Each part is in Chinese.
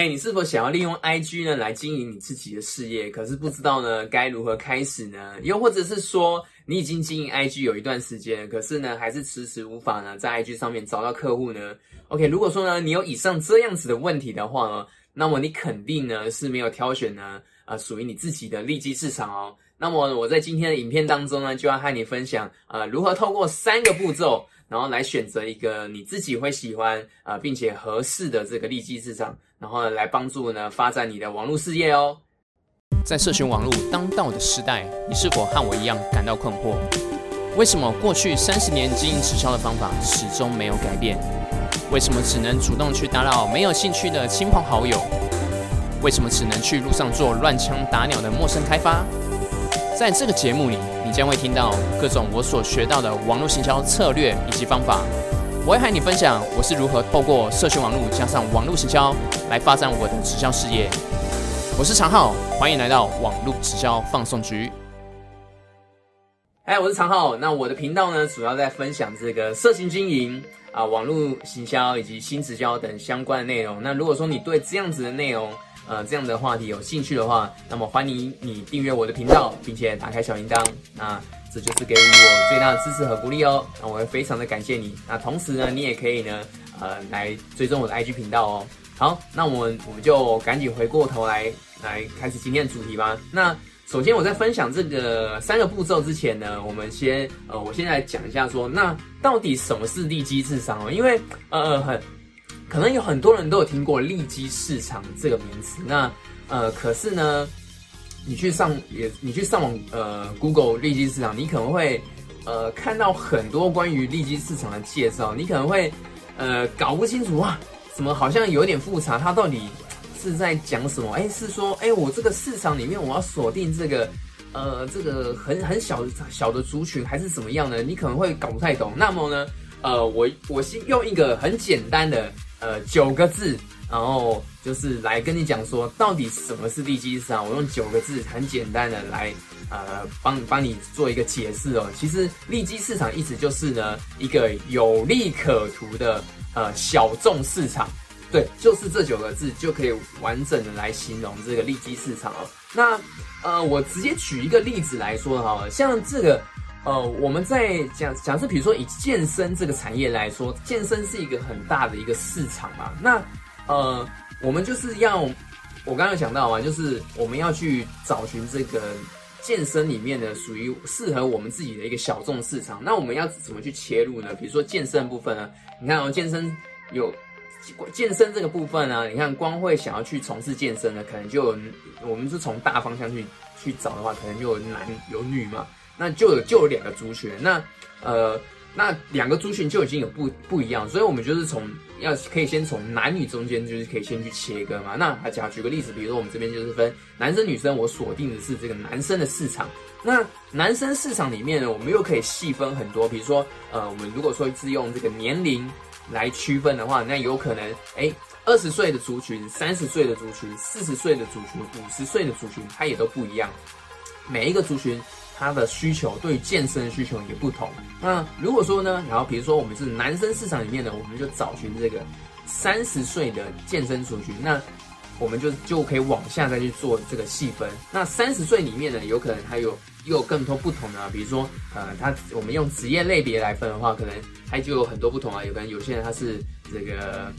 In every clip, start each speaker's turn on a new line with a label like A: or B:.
A: 嘿，你是否想要利用 IG 呢来经营你自己的事业？可是不知道呢该如何开始呢？又或者是说你已经经营 IG 有一段时间，可是呢还是迟迟无法呢在 IG 上面找到客户呢？OK，如果说呢你有以上这样子的问题的话呢，那么你肯定呢是没有挑选呢呃属于你自己的利基市场哦。那么我在今天的影片当中呢，就要和你分享呃如何透过三个步骤。然后来选择一个你自己会喜欢啊，并且合适的这个利基市场，然后来帮助呢发展你的网络事业哦。
B: 在社群网络当道的时代，你是否和我一样感到困惑？为什么过去三十年经营直销的方法始终没有改变？为什么只能主动去打扰没有兴趣的亲朋好友？为什么只能去路上做乱枪打鸟的陌生开发？在这个节目里，你将会听到各种我所学到的网络行销策略以及方法。我会和你分享我是如何透过社群网络加上网络行销来发展我的直销事业。我是常浩，欢迎来到网络直销放送局。
A: 哎，我是常浩。那我的频道呢，主要在分享这个社群经营啊、网络行销以及新直销等相关的内容。那如果说你对这样子的内容，呃，这样的话题有兴趣的话，那么欢迎你订阅我的频道，并且打开小铃铛。那这就是给予我最大的支持和鼓励哦。那我会非常的感谢你。那同时呢，你也可以呢，呃，来追踪我的 IG 频道哦。好，那我们我们就赶紧回过头来，来开始今天的主题吧。那首先我在分享这个三个步骤之前呢，我们先呃，我先来讲一下说，那到底什么是利基智商哦？因为呃很。可能有很多人都有听过利基市场这个名词，那呃，可是呢，你去上也你去上网呃，Google 利基市场，你可能会呃看到很多关于利基市场的介绍，你可能会呃搞不清楚哇，怎么好像有点复杂，它到底是在讲什么？哎，是说哎，我这个市场里面我要锁定这个呃这个很很小的小的族群，还是怎么样呢？你可能会搞不太懂。那么呢，呃，我我先用一个很简单的。呃，九个字，然后就是来跟你讲说，到底什么是利基市场？我用九个字很简单的来，呃，帮帮你做一个解释哦。其实利基市场意思就是呢，一个有利可图的呃小众市场，对，就是这九个字就可以完整的来形容这个利基市场哦。那呃，我直接举一个例子来说哈，像这个。呃，我们在讲讲是，比如说以健身这个产业来说，健身是一个很大的一个市场嘛。那呃，我们就是要，我刚刚讲到嘛，就是我们要去找寻这个健身里面的属于适合我们自己的一个小众市场。那我们要怎么去切入呢？比如说健身部分呢？你看哦，健身有健身这个部分呢，你看光会想要去从事健身的，可能就我们是从大方向去去找的话，可能就有男有女嘛。那就有就有两个族群，那呃，那两个族群就已经有不不一样，所以我们就是从要可以先从男女中间就是可以先去切割嘛。那假举个例子，比如说我们这边就是分男生女生，我锁定的是这个男生的市场。那男生市场里面呢，我们又可以细分很多，比如说呃，我们如果说是用这个年龄来区分的话，那有可能哎，二十岁的族群、三十岁的族群、四十岁的族群、五十岁的族群，它也都不一样，每一个族群。他的需求对于健身的需求也不同。那如果说呢，然后比如说我们是男生市场里面呢，我们就找寻这个三十岁的健身族群，那我们就就可以往下再去做这个细分。那三十岁里面呢，有可能还有又有更多不同的，比如说呃，他我们用职业类别来分的话，可能他就有很多不同啊。有可能有些人他是这个，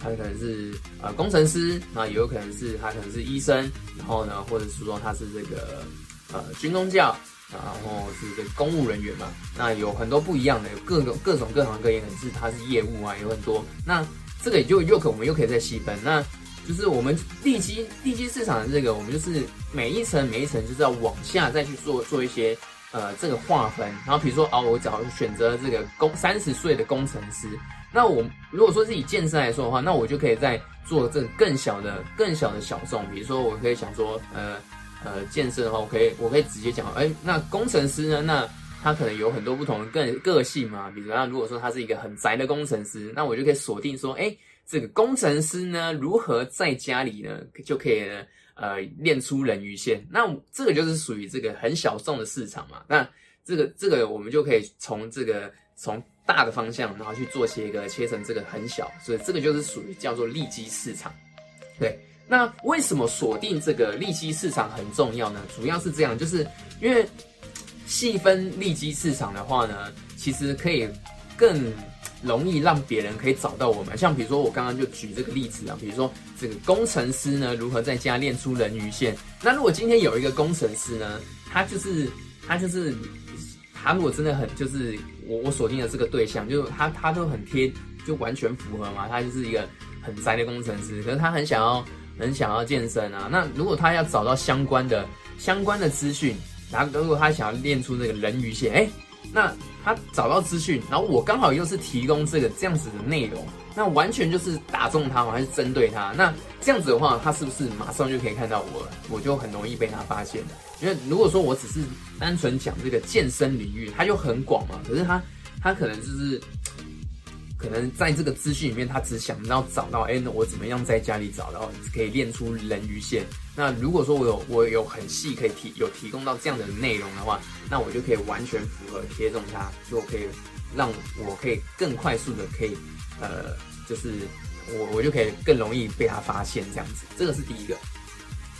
A: 他可能是呃工程师，那也有可能是他可能是医生，然后呢，或者是说他是这个。呃，军工教，然后是这个公务人员嘛，那有很多不一样的，有各种各种各行各业，可能是他是业务啊，有很多。那这个也就又可我们又可以再细分，那就是我们地基地基市场的这个，我们就是每一层每一层就是要往下再去做做一些呃这个划分。然后比如说哦，我只要选择这个工三十岁的工程师，那我如果说是以健身来说的话，那我就可以再做这个更小的更小的小众，比如说我可以想说呃。呃，健身的话，我可以，我可以直接讲，哎，那工程师呢？那他可能有很多不同的个个性嘛。比如，那如果说他是一个很宅的工程师，那我就可以锁定说，哎，这个工程师呢，如何在家里呢，就可以呢，呃，练出人鱼线。那这个就是属于这个很小众的市场嘛。那这个这个我们就可以从这个从大的方向，然后去做切割，切成这个很小，所以这个就是属于叫做利基市场。对，那为什么锁定这个利基市场很重要呢？主要是这样，就是因为细分利基市场的话呢，其实可以更容易让别人可以找到我们。像比如说我刚刚就举这个例子啊，比如说这个工程师呢，如何在家练出人鱼线？那如果今天有一个工程师呢，他就是他就是他如果真的很就是我我锁定的这个对象，就他他都很贴，就完全符合嘛，他就是一个。很宅的工程师，可是他很想要，很想要健身啊。那如果他要找到相关的、相关的资讯，然后如果他想要练出那个人鱼线，哎，那他找到资讯，然后我刚好又是提供这个这样子的内容，那完全就是打中他，我还是针对他。那这样子的话，他是不是马上就可以看到我了？我就很容易被他发现。因为如果说我只是单纯讲这个健身领域，他就很广嘛。可是他，他可能就是。可能在这个资讯里面，他只想要找到，哎，我怎么样在家里找到可以练出人鱼线？那如果说我有我有很细可以提有提供到这样的内容的话，那我就可以完全符合贴中他，就可以让我可以更快速的可以，呃，就是我我就可以更容易被他发现这样子。这个是第一个。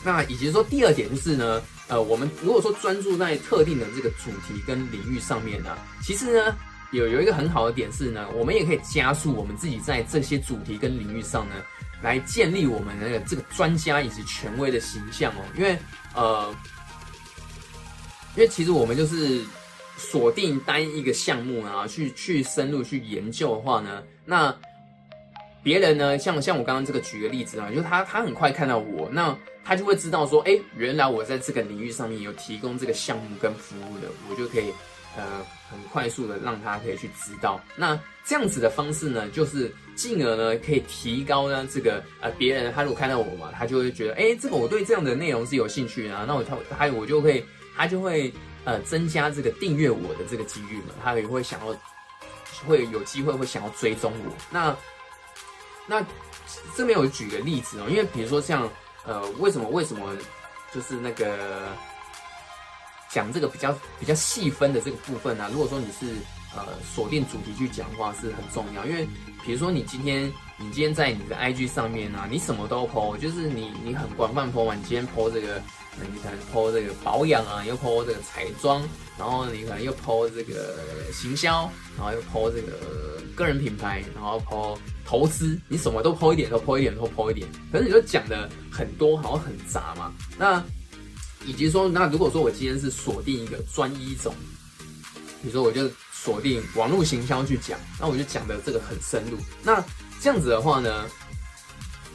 A: 那以及说第二点就是呢，呃，我们如果说专注在特定的这个主题跟领域上面呢，其实呢。有有一个很好的点是呢，我们也可以加速我们自己在这些主题跟领域上呢，来建立我们那个这个专家以及权威的形象哦。因为呃，因为其实我们就是锁定单一个项目啊，去去深入去研究的话呢，那别人呢，像像我刚刚这个举个例子啊，就是他他很快看到我，那他就会知道说，哎，原来我在这个领域上面有提供这个项目跟服务的，我就可以。呃，很快速的让他可以去知道，那这样子的方式呢，就是进而呢可以提高呢这个呃别人他如果看到我嘛，他就会觉得哎，这个我对这样的内容是有兴趣啊，那我他他我就会他就会呃增加这个订阅我的这个几率嘛，他也会想要会有机会会想要追踪我。那那这边我举个例子哦，因为比如说像呃为什么为什么就是那个。讲这个比较比较细分的这个部分呢，如果说你是呃锁定主题去讲话是很重要，因为比如说你今天你今天在你的 IG 上面啊，你什么都 po，就是你你很广泛 po 嘛，你今天 po 这个，你可能 po 这个保养啊，又 po 这个彩妆，然后你可能又 po 这个行销，然后又 po 这个个人品牌，然后 po 投资，你什么都 po 一点，都 po 一点，都 po 一点，可是你就讲的很多，好像很杂嘛，那。以及说，那如果说我今天是锁定一个专一种，比如说我就锁定网络行销去讲，那我就讲的这个很深入。那这样子的话呢，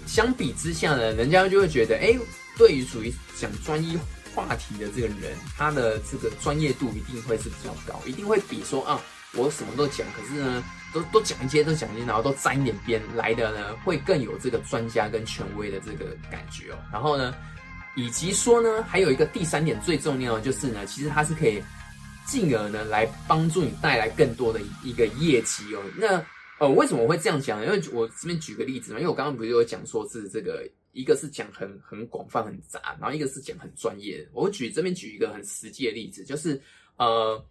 A: 相比之下呢，人家就会觉得，哎，对于属于讲专一话题的这个人，他的这个专业度一定会是比较高，一定会比说啊，我什么都讲，可是呢，都都讲一些，都讲一些，然后都沾一点边来的呢，会更有这个专家跟权威的这个感觉哦。然后呢？以及说呢，还有一个第三点最重要的就是呢，其实它是可以进而呢来帮助你带来更多的一个业绩哦。那呃，为什么我会这样讲呢？因为我这边举个例子嘛，因为我刚刚不是有讲说是这个一个是讲很很广泛很杂，然后一个是讲很专业的。我举这边举一个很实际的例子，就是呃，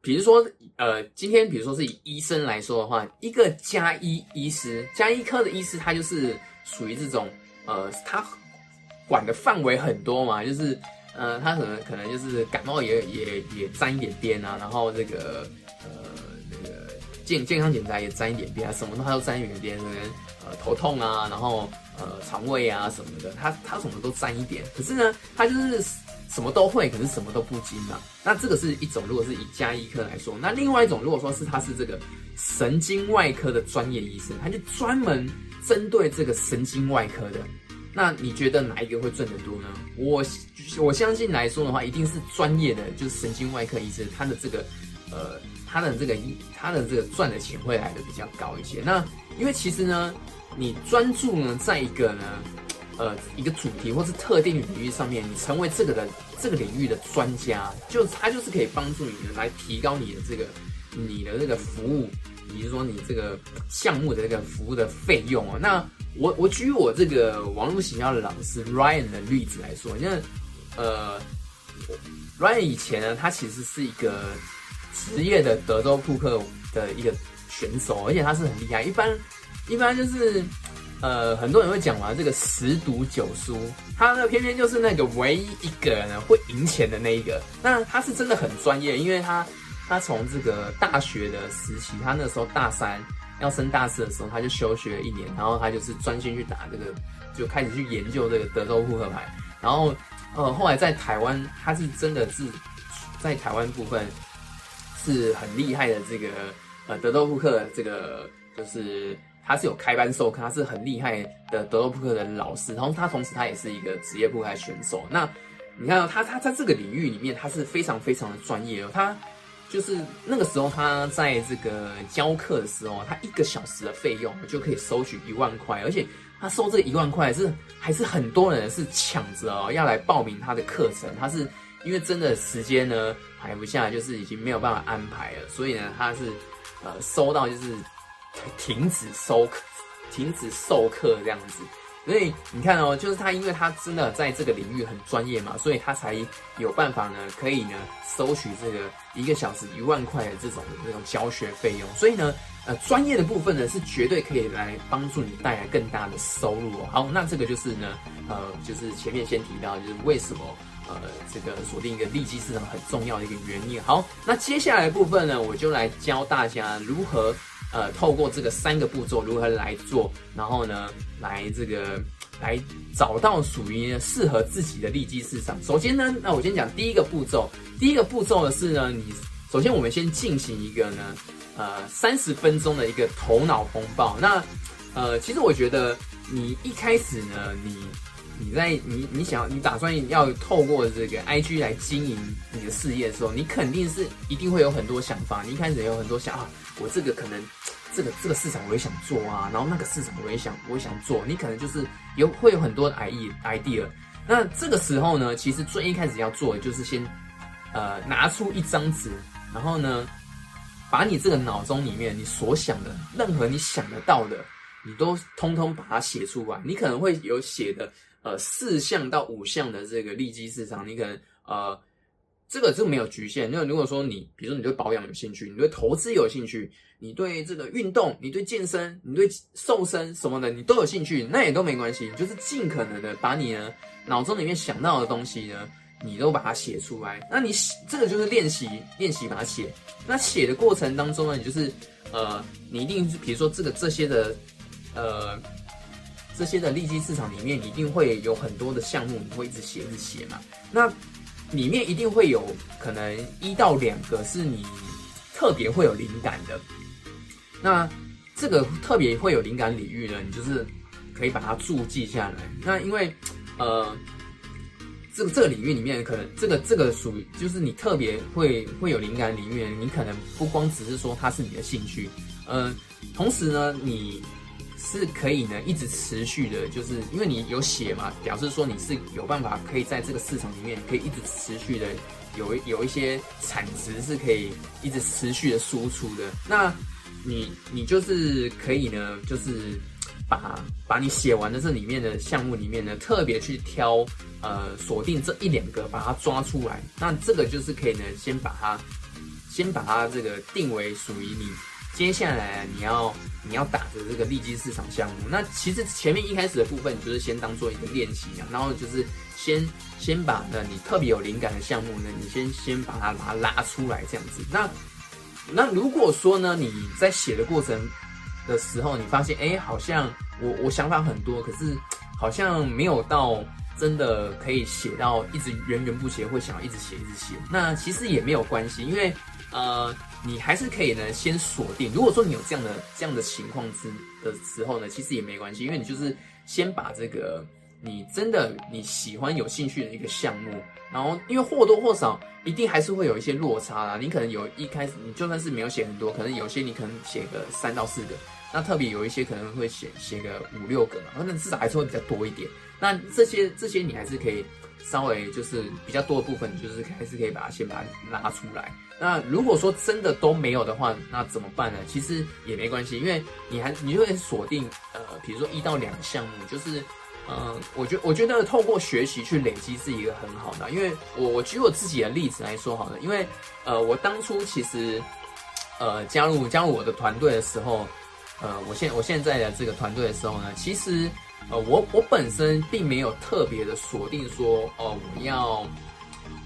A: 比如说呃，今天比如说是以医生来说的话，一个加医医师，加医科的医师，他就是属于这种呃，他。管的范围很多嘛，就是，呃，他可能可能就是感冒也也也沾一点边啊，然后这个呃那个健健康检查也沾一点边啊，什么都他都沾一点边，可能呃头痛啊，然后呃肠胃啊什么的，他他什么都沾一点。可是呢，他就是什么都会，可是什么都不精嘛。那这个是一种，如果是以加医科来说，那另外一种，如果说是他是这个神经外科的专业医生，他就专门针对这个神经外科的。那你觉得哪一个会赚得多呢？我我相信来说的话，一定是专业的，就是神经外科医生，他的这个呃，他的这个他的这个赚的钱会来的比较高一些。那因为其实呢，你专注呢在一个呢呃一个主题或是特定领域上面，你成为这个的这个领域的专家，就他就是可以帮助你来提高你的这个你的这个服务，比如说你这个项目的这个服务的费用哦，那。我我举我这个网络形销的老师 Ryan 的例子来说，因为呃，Ryan 以前呢，他其实是一个职业的德州扑克的一个选手，而且他是很厉害。一般一般就是呃，很多人会讲嘛，这个十赌九输，他呢偏偏就是那个唯一一个呢会赢钱的那一个。那他是真的很专业，因为他他从这个大学的时期，他那时候大三要升大四的时候，他就休学了一年，然后他就是专心去打这个，就开始去研究这个德州扑克牌。然后呃，后来在台湾，他是真的是在台湾部分是很厉害的这个呃德州扑克这个就是。他是有开班授课，他是很厉害的德州扑克的老师，然后他同时他也是一个职业扑克选手。那你看他他在这个领域里面，他是非常非常的专业哦。他就是那个时候他在这个教课的时候，他一个小时的费用就可以收取一万块，而且他收这一万块是还是很多人是抢着哦要来报名他的课程。他是因为真的时间呢排不下，就是已经没有办法安排了，所以呢他是呃收到就是。停止收课，停止授课这样子，所以你看哦，就是他，因为他真的在这个领域很专业嘛，所以他才有办法呢，可以呢收取这个一个小时一万块的这种那种教学费用。所以呢，呃，专业的部分呢是绝对可以来帮助你带来更大的收入哦。好，那这个就是呢，呃，就是前面先提到，就是为什么呃这个锁定一个利基市场很重要的一个原因。好，那接下来部分呢，我就来教大家如何。呃，透过这个三个步骤如何来做，然后呢，来这个来找到属于适合自己的利基市场。首先呢，那我先讲第一个步骤。第一个步骤的是呢，你首先我们先进行一个呢，呃，三十分钟的一个头脑风暴。那呃，其实我觉得你一开始呢，你你在你你想你打算要透过这个 IG 来经营你的事业的时候，你肯定是一定会有很多想法。你一开始有很多想啊，我这个可能。这个这个市场我也想做啊，然后那个市场我也想我也想做，你可能就是有会有很多的 idea idea。那这个时候呢，其实最一开始要做的就是先呃拿出一张纸，然后呢把你这个脑中里面你所想的任何你想得到的，你都通通把它写出来。你可能会有写的呃四项到五项的这个利基市场，你可能呃。这个就没有局限。那如果说你，比如说你对保养有兴趣，你对投资有兴趣，你对这个运动，你对健身，你对瘦身什么的，你都有兴趣，那也都没关系。就是尽可能的把你呢脑中里面想到的东西呢，你都把它写出来。那你这个就是练习，练习把它写。那写的过程当中呢，你就是呃，你一定比如说这个这些的呃这些的利基市场里面，一定会有很多的项目，你会一直写，一直写嘛。那里面一定会有可能一到两个是你特别会有灵感的，那这个特别会有灵感领域呢，你就是可以把它注记下来。那因为呃，这个这个领域里面可能这个这个属于就是你特别会会有灵感领域，你可能不光只是说它是你的兴趣，呃，同时呢你。是可以呢，一直持续的，就是因为你有写嘛，表示说你是有办法可以在这个市场里面可以一直持续的有有一些产值是可以一直持续的输出的。那你你就是可以呢，就是把把你写完的这里面的项目里面呢，特别去挑呃锁定这一两个，把它抓出来。那这个就是可以呢，先把它先把它这个定为属于你。接下来你要你要打的这个利基市场项目，那其实前面一开始的部分，就是先当做一个练习啊，然后就是先先把呢你特别有灵感的项目呢，你先先把它把它拉出来这样子。那那如果说呢你在写的过程的时候，你发现哎好像我我想法很多，可是好像没有到真的可以写到一直源源不绝，会想要一直写一直写，那其实也没有关系，因为。呃，你还是可以呢，先锁定。如果说你有这样的这样的情况之的时候呢，其实也没关系，因为你就是先把这个你真的你喜欢、有兴趣的一个项目，然后因为或多或少一定还是会有一些落差啦。你可能有一开始你就算是没有写很多，可能有些你可能写个三到四个，那特别有一些可能会写写个五六个嘛，那至少还是会比较多一点。那这些这些你还是可以。稍微就是比较多的部分，就是还是可以把它先把它拉出来。那如果说真的都没有的话，那怎么办呢？其实也没关系，因为你还你就会锁定呃，比如说一到两个项目，就是嗯，我觉我觉得透过学习去累积是一个很好的。因为我我举我自己的例子来说好了，因为呃，我当初其实呃加入加入我的团队的时候，呃，我现我现在的这个团队的时候呢，其实呃，我我本身并没有特别的锁定说，哦，我要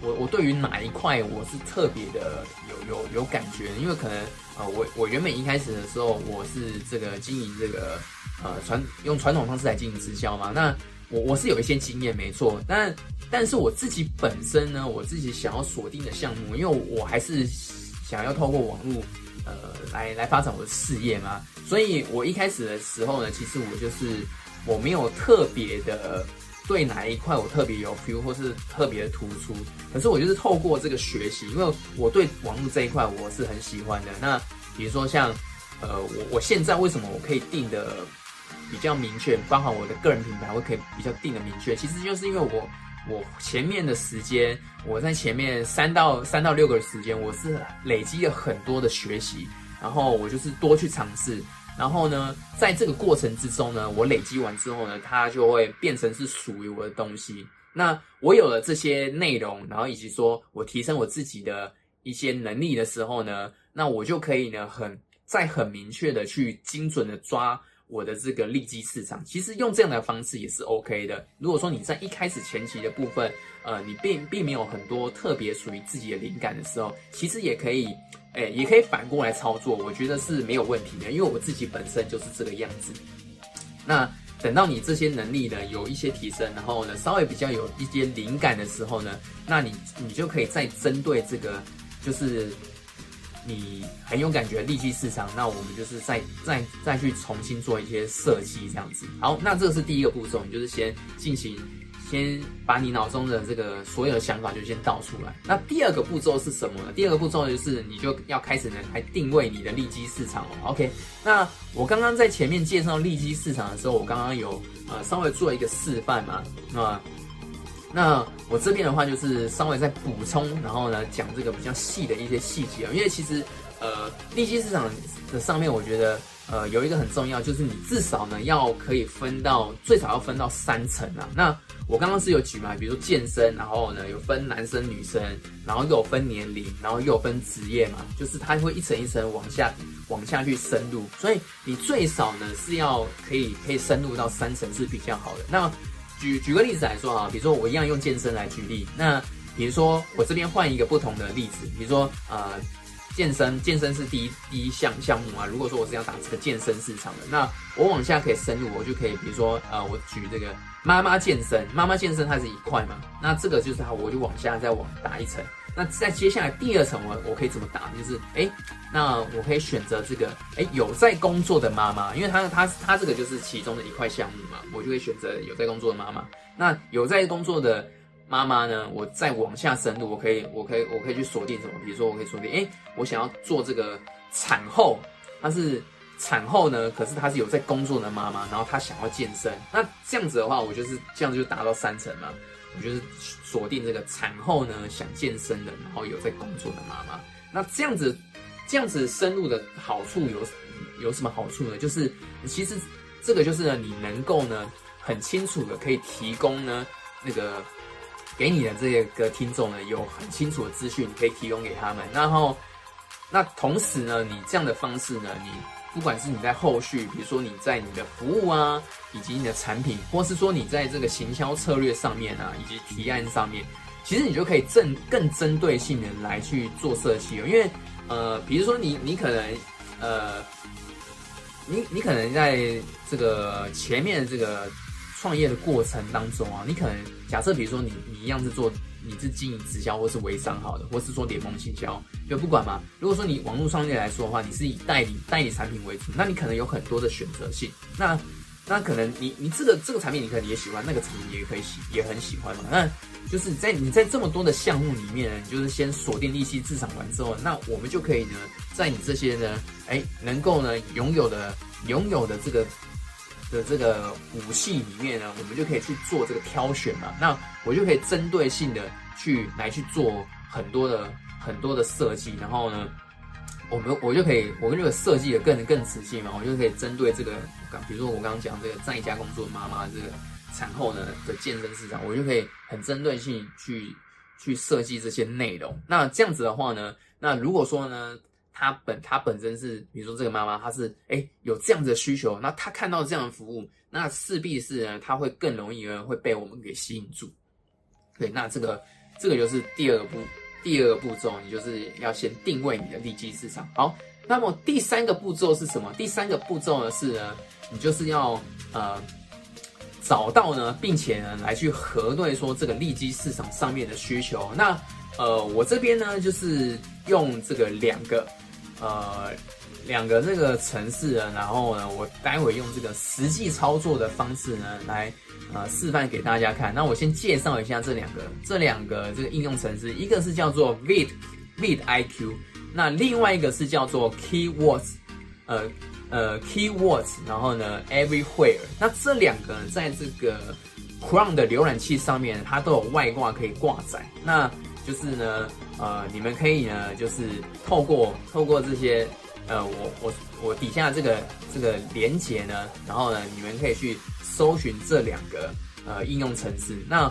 A: 我我对于哪一块我是特别的有有有感觉，因为可能呃，我我原本一开始的时候我是这个经营这个呃传用传统方式来经营直销嘛，那我我是有一些经验没错，但但是我自己本身呢，我自己想要锁定的项目，因为我还是想要透过网络。呃，来来发展我的事业嘛，所以我一开始的时候呢，其实我就是我没有特别的对哪一块我特别有 feel 或是特别突出，可是我就是透过这个学习，因为我对网络这一块我是很喜欢的。那比如说像呃，我我现在为什么我可以定的比较明确，包含我的个人品牌，我可以比较定的明确，其实就是因为我。我前面的时间，我在前面三到三到六个时间，我是累积了很多的学习，然后我就是多去尝试，然后呢，在这个过程之中呢，我累积完之后呢，它就会变成是属于我的东西。那我有了这些内容，然后以及说我提升我自己的一些能力的时候呢，那我就可以呢，很在很明确的去精准的抓。我的这个利基市场，其实用这样的方式也是 OK 的。如果说你在一开始前期的部分，呃，你并并没有很多特别属于自己的灵感的时候，其实也可以，诶，也可以反过来操作，我觉得是没有问题的。因为我自己本身就是这个样子。那等到你这些能力呢有一些提升，然后呢稍微比较有一些灵感的时候呢，那你你就可以再针对这个，就是。你很有感觉，利基市场，那我们就是再再再去重新做一些设计，这样子。好，那这是第一个步骤，你就是先进行，先把你脑中的这个所有的想法就先倒出来。那第二个步骤是什么呢？第二个步骤就是你就要开始呢来定位你的利基市场哦。OK，那我刚刚在前面介绍利基市场的时候，我刚刚有呃稍微做一个示范嘛，那。那我这边的话就是稍微再补充，然后呢讲这个比较细的一些细节啊，因为其实呃利基市场的上面，我觉得呃有一个很重要，就是你至少呢要可以分到最少要分到三层啊。那我刚刚是有举嘛，比如说健身，然后呢有分男生女生，然后又分年龄，然后又分职业嘛，就是它会一层一层往下往下去深入，所以你最少呢是要可以可以深入到三层是比较好的。那举举个例子来说啊，比如说我一样用健身来举例，那比如说我这边换一个不同的例子，比如说呃健身，健身是第一第一项项目啊。如果说我是要打这个健身市场的，那我往下可以深入，我就可以比如说呃我举这个妈妈健身，妈妈健身它是一块嘛，那这个就是它，我就往下再往打一层。那在接下来第二层，我我可以怎么打？就是哎，那我可以选择这个哎有在工作的妈妈，因为她她她这个就是其中的一块项目嘛，我就会选择有在工作的妈妈。那有在工作的妈妈呢，我再往下深入，我可以我可以我可以去锁定什么？比如说我可以锁定哎，我想要做这个产后，她是产后呢，可是她是有在工作的妈妈，然后她想要健身，那这样子的话，我就是这样子就达到三层嘛。我就是锁定这个产后呢想健身的，然后有在工作的妈妈。那这样子，这样子深入的好处有有什么好处呢？就是其实这个就是呢，你能够呢很清楚的可以提供呢那个给你的这个听众呢有很清楚的资讯，你可以提供给他们。然后那同时呢，你这样的方式呢，你。不管是你在后续，比如说你在你的服务啊，以及你的产品，或是说你在这个行销策略上面啊，以及提案上面，其实你就可以针更针对性的来去做设计。因为呃，比如说你你可能呃，你你可能在这个前面的这个创业的过程当中啊，你可能假设比如说你你一样是做。你是经营直销或是微商好的，或是说联盟行销，就不管嘛。如果说你网络商业来说的话，你是以代理代理产品为主，那你可能有很多的选择性。那那可能你你这个这个产品你可能也喜欢，那个产品也可以喜也很喜欢嘛。那就是在你在这么多的项目里面，你就是先锁定利息市场完之后，那我们就可以呢，在你这些呢，哎，能够呢拥有的拥有的这个。的这个武器里面呢，我们就可以去做这个挑选嘛。那我就可以针对性的去来去做很多的很多的设计，然后呢，我们我就可以我跟这个设计的更更仔细嘛，我就可以针对这个，比如说我刚刚讲这个在家工作妈妈这个产后呢的健身市场，我就可以很针对性去去设计这些内容。那这样子的话呢，那如果说呢？他本他本身是，比如说这个妈妈，她是哎有这样子的需求，那她看到这样的服务，那势必是呢，她会更容易呢会被我们给吸引住。对，那这个这个就是第二步，第二个步骤，你就是要先定位你的利基市场。好，那么第三个步骤是什么？第三个步骤呢是呢，你就是要呃找到呢，并且呢来去核对说这个利基市场上面的需求。那呃，我这边呢就是用这个两个呃两个这个城市呢，然后呢，我待会用这个实际操作的方式呢来。呃，示范给大家看。那我先介绍一下这两个，这两个这个应用程式，一个是叫做 Vid Vid IQ，那另外一个是叫做 Keywords，呃呃 Keywords，然后呢 Everywhere。那这两个在这个 Chrome 的浏览器上面，它都有外挂可以挂载。那就是呢，呃，你们可以呢，就是透过透过这些，呃，我我我底下这个这个连接呢，然后呢，你们可以去。搜寻这两个呃应用程式，那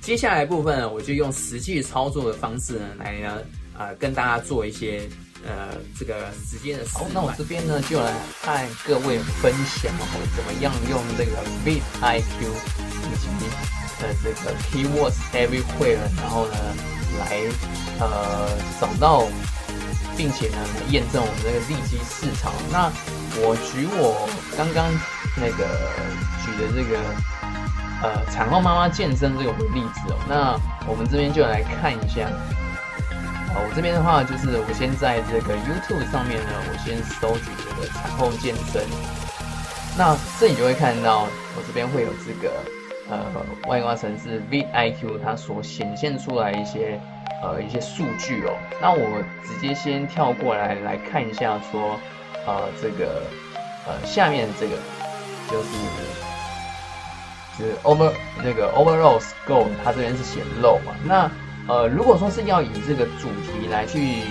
A: 接下来部分呢，我就用实际操作的方式呢，来呢呃跟大家做一些呃这个时间的示
B: 好，那我这边呢就来和各位分享哦，怎么样用这个 Bit IQ 以及呃这个 Keywords Everywhere，然后呢来呃找到。并且呢，验证我们这个利基市场。那我举我刚刚那个举的这个呃产后妈妈健身这个为例子哦。那我们这边就来看一下。啊，我这边的话就是我先在这个 YouTube 上面呢，我先搜取这个产后健身。那这里就会看到我这边会有这个呃外挂城市 V I Q 它所显现出来一些。呃，一些数据哦，那我直接先跳过来来看一下，说，呃，这个，呃，下面这个就是，就是 over 那个 overall score，它这边是显露嘛？那，呃，如果说是要以这个主题来去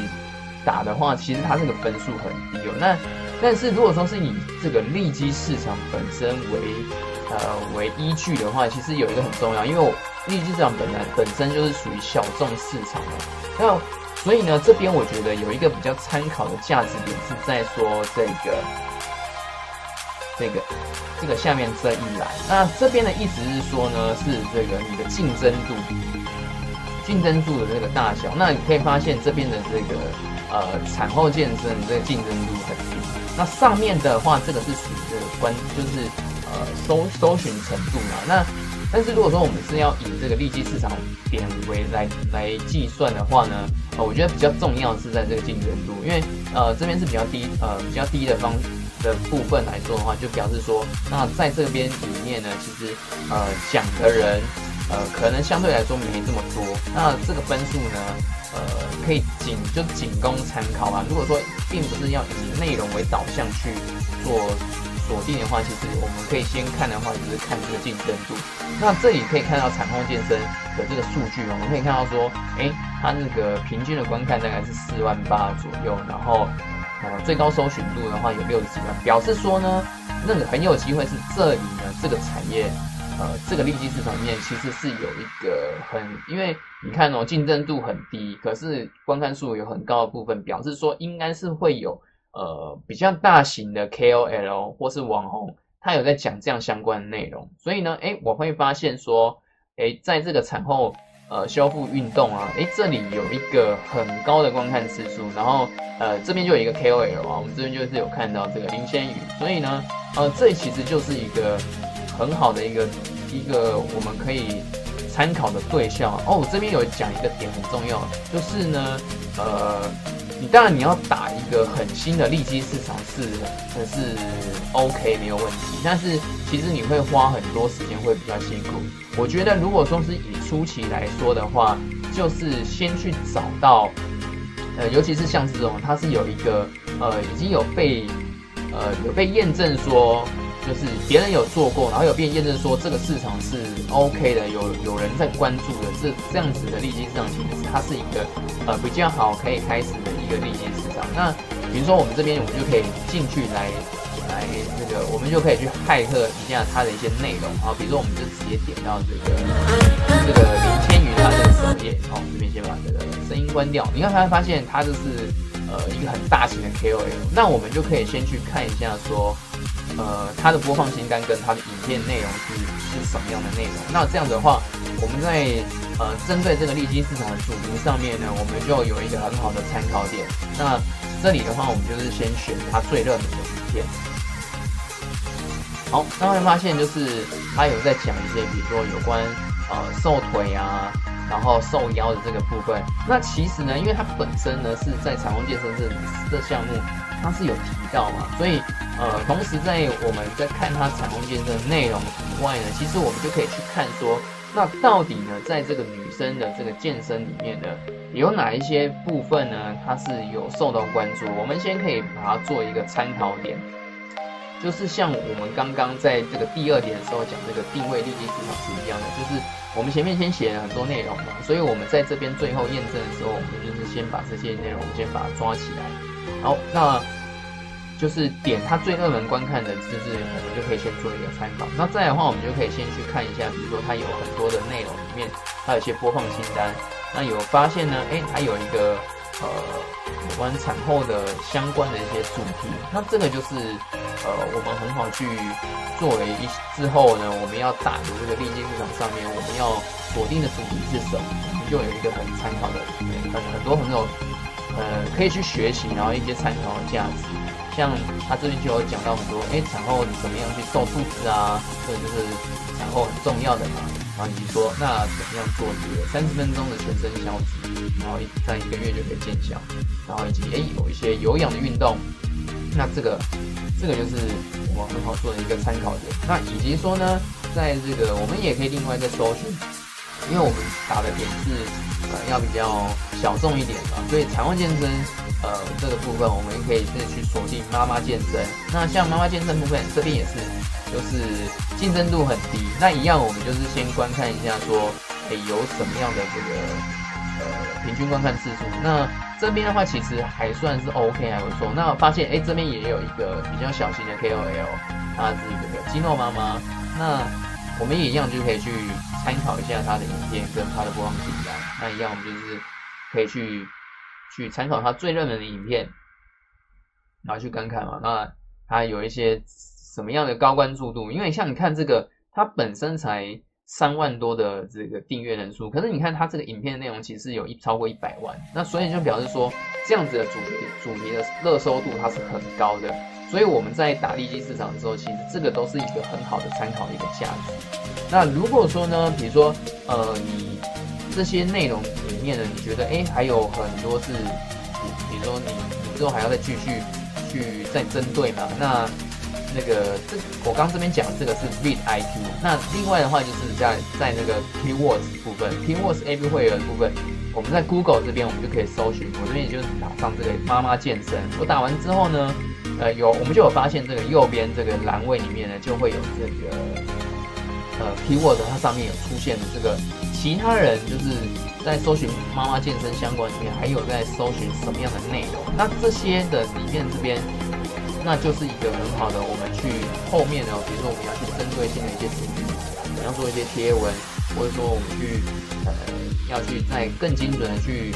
B: 打的话，其实它这个分数很低哦。那，但是如果说是以这个利基市场本身为，呃，为依据的话，其实有一个很重要，因为我。利基市场本来本身就是属于小众市场的，那所以呢，这边我觉得有一个比较参考的价值点是在说这个，这个，这个下面这一栏。那这边的意思是说呢，是这个你的竞争度，竞争度的这个大小。那你可以发现这边的这个呃产后健身这个竞争度很低。那上面的话，这个是属于这个关，就是搜搜寻程度嘛。那但是如果说我们是要以这个利基市场点为来来计算的话呢，呃，我觉得比较重要是在这个竞争度，因为呃这边是比较低呃比较低的方的部分来说的话，就表示说，那在这边里面呢，其实呃讲的人呃可能相对来说没这么多，那这个分数呢，呃可以仅就仅供参考啊。如果说并不是要以内容为导向去做。锁定的话，其实我们可以先看的话，就是看这个竞争度。那这里可以看到产后健身的这个数据哦，我们可以看到说，哎，它那个平均的观看大概是四万八左右，然后呃最高搜寻度的话有六十几万，表示说呢，那个很有机会是这里呢这个产业，呃这个利基市场里面其实是有一个很，因为你看哦竞争度很低，可是观看数有很高的部分，表示说应该是会有。呃，比较大型的 KOL 或是网红，他有在讲这样相关的内容，所以呢，哎，我会发现说，哎，在这个产后呃修复运动啊，哎，这里有一个很高的观看次数，然后呃这边就有一个 KOL 啊，我们这边就是有看到这个林仙宇，所以呢，呃，这其实就是一个很好的一个一个我们可以参考的对象哦。这边有讲一个点很重要，就是呢，呃。你当然你要打一个很新的利基市场是是 OK 没有问题，但是其实你会花很多时间会比较辛苦。我觉得如果说是以初期来说的话，就是先去找到，呃，尤其是像这种它是有一个呃已经有被呃有被验证说。就是别人有做过，然后有变验证说这个市场是 OK 的，有有人在关注的，这这样子的利基市场其实它是一个呃比较好可以开始的一个利基市场。那比如说我们这边我们就可以进去来来这个，我们就可以去骇客一下它的一些内容啊。比如说我们就直接点到这个这个林千羽他的首页，好，这边先把这个声音关掉。你看他发现他就是呃
A: 一个很大型的 KOL，那我们就可以先去看一下说，呃，它的播放清单跟它的影片内容是是什么样的内容。那这样子的话，我们在呃针对这个利基市场的主题上面呢，我们就有一个很好的参考点。那这里的话，我们就是先选它最热门的影片。好，那会发现就是他有在讲一些，比如说有关呃瘦腿啊，然后瘦腰的这个部分。那其实呢，因为它本身呢是在彩虹健身这这项目，它是有提到嘛，所以呃，同时在我们在看它彩虹健身内容以外呢，其实我们就可以去看说，那到底呢，在这个女生的这个健身里面呢，有哪一些部分呢，它是有受到关注？我们先可以把它做一个参考点。就是像我们刚刚在这个第二点的时候讲这个定位利基市场是一样的，就是我们前面先写了很多内容嘛，所以我们在这边最后验证的时候，我们就是先把这些内容先把它抓起来，好，那就是点它最热门观看的，就是我们就可以先做一个参考。那再的话，我们就可以先去看一下，比如说它有很多的内容里面，它有一些播放清单，那有发现呢，哎，它有一个。呃，有关产后的相关的一些主题，那这个就是呃，我们很好去作为一之后呢，我们要打的这个利基市场上面，我们要锁定的主题是什么，我们就有一个很参考的很很多很多呃可以去学习，然后一些参考的价值。像他这边就有讲到很多，哎，产后怎么样去瘦肚子啊，这就是产后很重要的嘛。然后以及说，那怎么样做这个三十分钟的全身消脂，然后一在一个月就可以见效。然后以及哎有一些有氧的运动，那这个这个就是我们很好做的一个参考点。那以及说呢，在这个我们也可以另外再搜寻，因为我们打的点是呃要比较小众一点嘛，所以产后健身呃这个部分我们可以是去锁定妈妈健身。那像妈妈健身部分这边也是。就是竞争度很低，那一样我们就是先观看一下，说，诶有什么样的这个呃平均观看次数。那这边的话其实还算是 OK 还不错。那我发现诶这边也有一个比较小型的 KOL，他是这个基诺妈妈。那我们也一样就可以去参考一下他的影片跟他的播放清单。那一样我们就是可以去去参考他最热门的影片，然后去观看嘛。那他有一些。什么样的高关注度？因为像你看这个，它本身才三万多的这个订阅人数，可是你看它这个影片的内容其实有一超过一百万，那所以就表示说这样子的主题主题的热搜度它是很高的。所以我们在打利基市场的时候，其实这个都是一个很好的参考的一个价值。那如果说呢，比如说呃你这些内容里面呢，你觉得哎还有很多是，比如说你你之后还要再继续去再针对嘛？那那个这我刚这边讲这个是 Read IQ，那另外的话就是在在那个 Keywords 部分，Keywords A B 会员部分，我们在 Google 这边我们就可以搜寻，我这边也就是打上这个妈妈健身，我打完之后呢，呃有我们就有发现这个右边这个栏位里面呢就会有这个呃 Keywords，它上面有出现的这个其他人就是在搜寻妈妈健身相关里面还有在搜寻什么样的内容，那这些的里面这边。那就是一个很好的，我们去后面呢，比如说我们要去针对性的一些主题，要做一些贴文，或者说我们去呃要去再更精准的去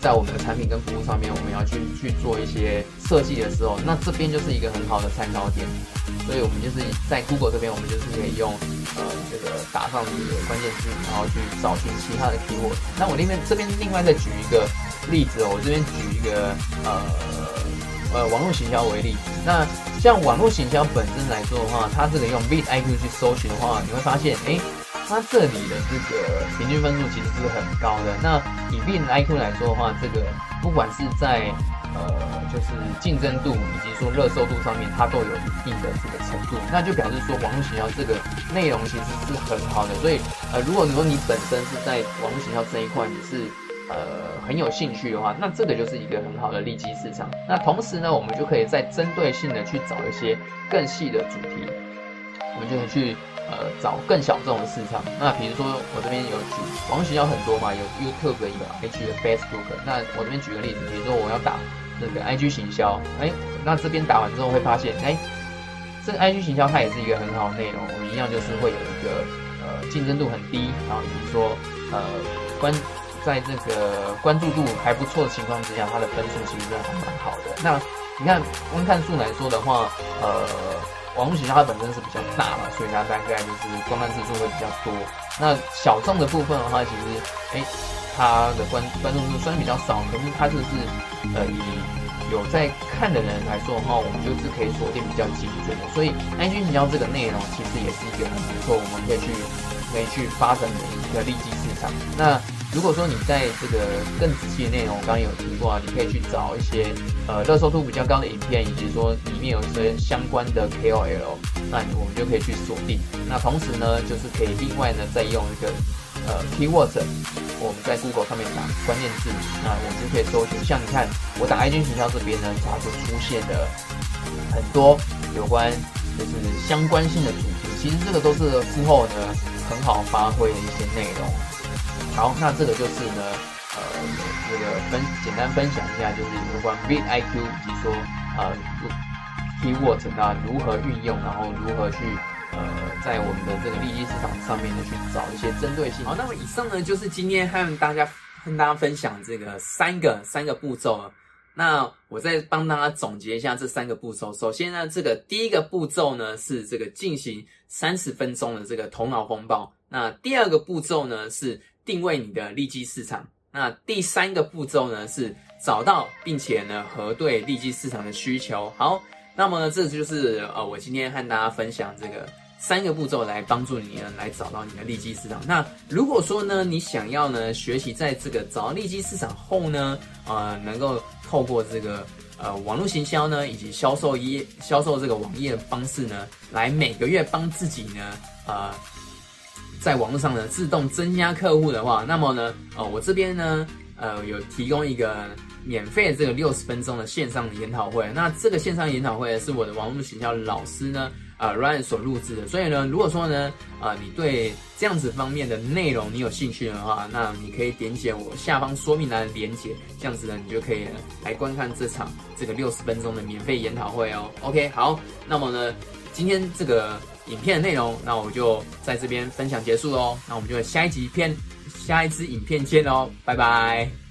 A: 在我们的产品跟服务上面，我们要去去做一些设计的时候，那这边就是一个很好的参考点。所以我们就是在 Google 这边，我们就是可以用呃这个打上这个关键字，然后去找寻其他的 keyword。那我那边这边另外再举一个例子哦，我这边举一个呃。呃，网络行销为例，那像网络行销本身来说的话，它这个用 Bit IQ 去搜寻的话，你会发现，哎，它这里的这个平均分数其实是很高的。那以 Bit IQ 来说的话，这个不管是在呃，就是竞争度以及说热搜度上面，它都有一定的这个程度，那就表示说网络行销这个内容其实是很好的。所以，呃，如果说你本身是在网络行销这一块，你是呃，很有兴趣的话，那这个就是一个很好的利基市场。那同时呢，我们就可以再针对性的去找一些更细的主题，我们就可以去呃找更小众的市场。那比如说我这边有举网营销很多嘛，有 YouTube 有 IG 的 Facebook。那我这边举个例子，比如说我要打那个 IG 行销，哎，那这边打完之后会发现，哎，这个 IG 行销它也是一个很好的内容，我们一样就是会有一个呃竞争度很低，然后以及说呃关。在这个关注度还不错的情况之下，它的分数其实还蛮好的。那你看观看数来说的话，呃，网络形象它本身是比较大嘛，所以它大概就是观看次数会比较多。那小众的部分的话，其实哎，它的观观众数虽然比较少，可是它就是呃以有在看的人来说的话，我们就是可以锁定比较精准的。所以 IG 营销这个内容其实也是一个很不错，我们可以去。可以去发展的一个利基市场。那如果说你在这个更仔细的内容，我刚刚有提过啊，你可以去找一些呃热搜度比较高的影片，以及说里面有一些相关的 KOL，那我们就可以去锁定。那同时呢，就是可以另外呢再用一个呃 keyword，我们在 Google 上面打关键字，那我们就可以搜寻。像你看，我打爱军营销这边呢，它就出现了很多有关就是相关性的主题。其实这个都是之后呢。很好发挥的一些内容。好，那这个就是呢，呃，这个分简单分享一下，就是有关 v i q 以及说呃 keyword 那如何运用，然后如何去呃在我们的这个利基市场上面呢去找一些针对性。好，那么以上呢就是今天和大家跟大家分享这个三个三个步骤。那我再帮大家总结一下这三个步骤。首先呢，这个第一个步骤呢是这个进行三十分钟的这个头脑风暴。那第二个步骤呢是定位你的利基市场。那第三个步骤呢是找到并且呢核对利基市场的需求。好，那么呢这就是呃我今天和大家分享这个。三个步骤来帮助你呢，来找到你的利基市场。那如果说呢，你想要呢学习在这个找到利基市场后呢，呃，能够透过这个呃网络行销呢，以及销售页、销售这个网页的方式呢，来每个月帮自己呢，呃，在网络上呢自动增加客户的话，那么呢，呃，我这边呢，呃，有提供一个免费的这个六十分钟的线上的研讨会。那这个线上研讨会是我的网络学校老师呢。啊，Ryan 所录制的，所以呢，如果说呢，啊，你对这样子方面的内容你有兴趣的话，那你可以点解我下方说明栏的连接，这样子呢，你就可以来观看这场这个六十分钟的免费研讨会哦。OK，好，那么呢，今天这个影片的内容，那我们就在这边分享结束喽。那我们就下一集片，下一支影片见喽，拜拜。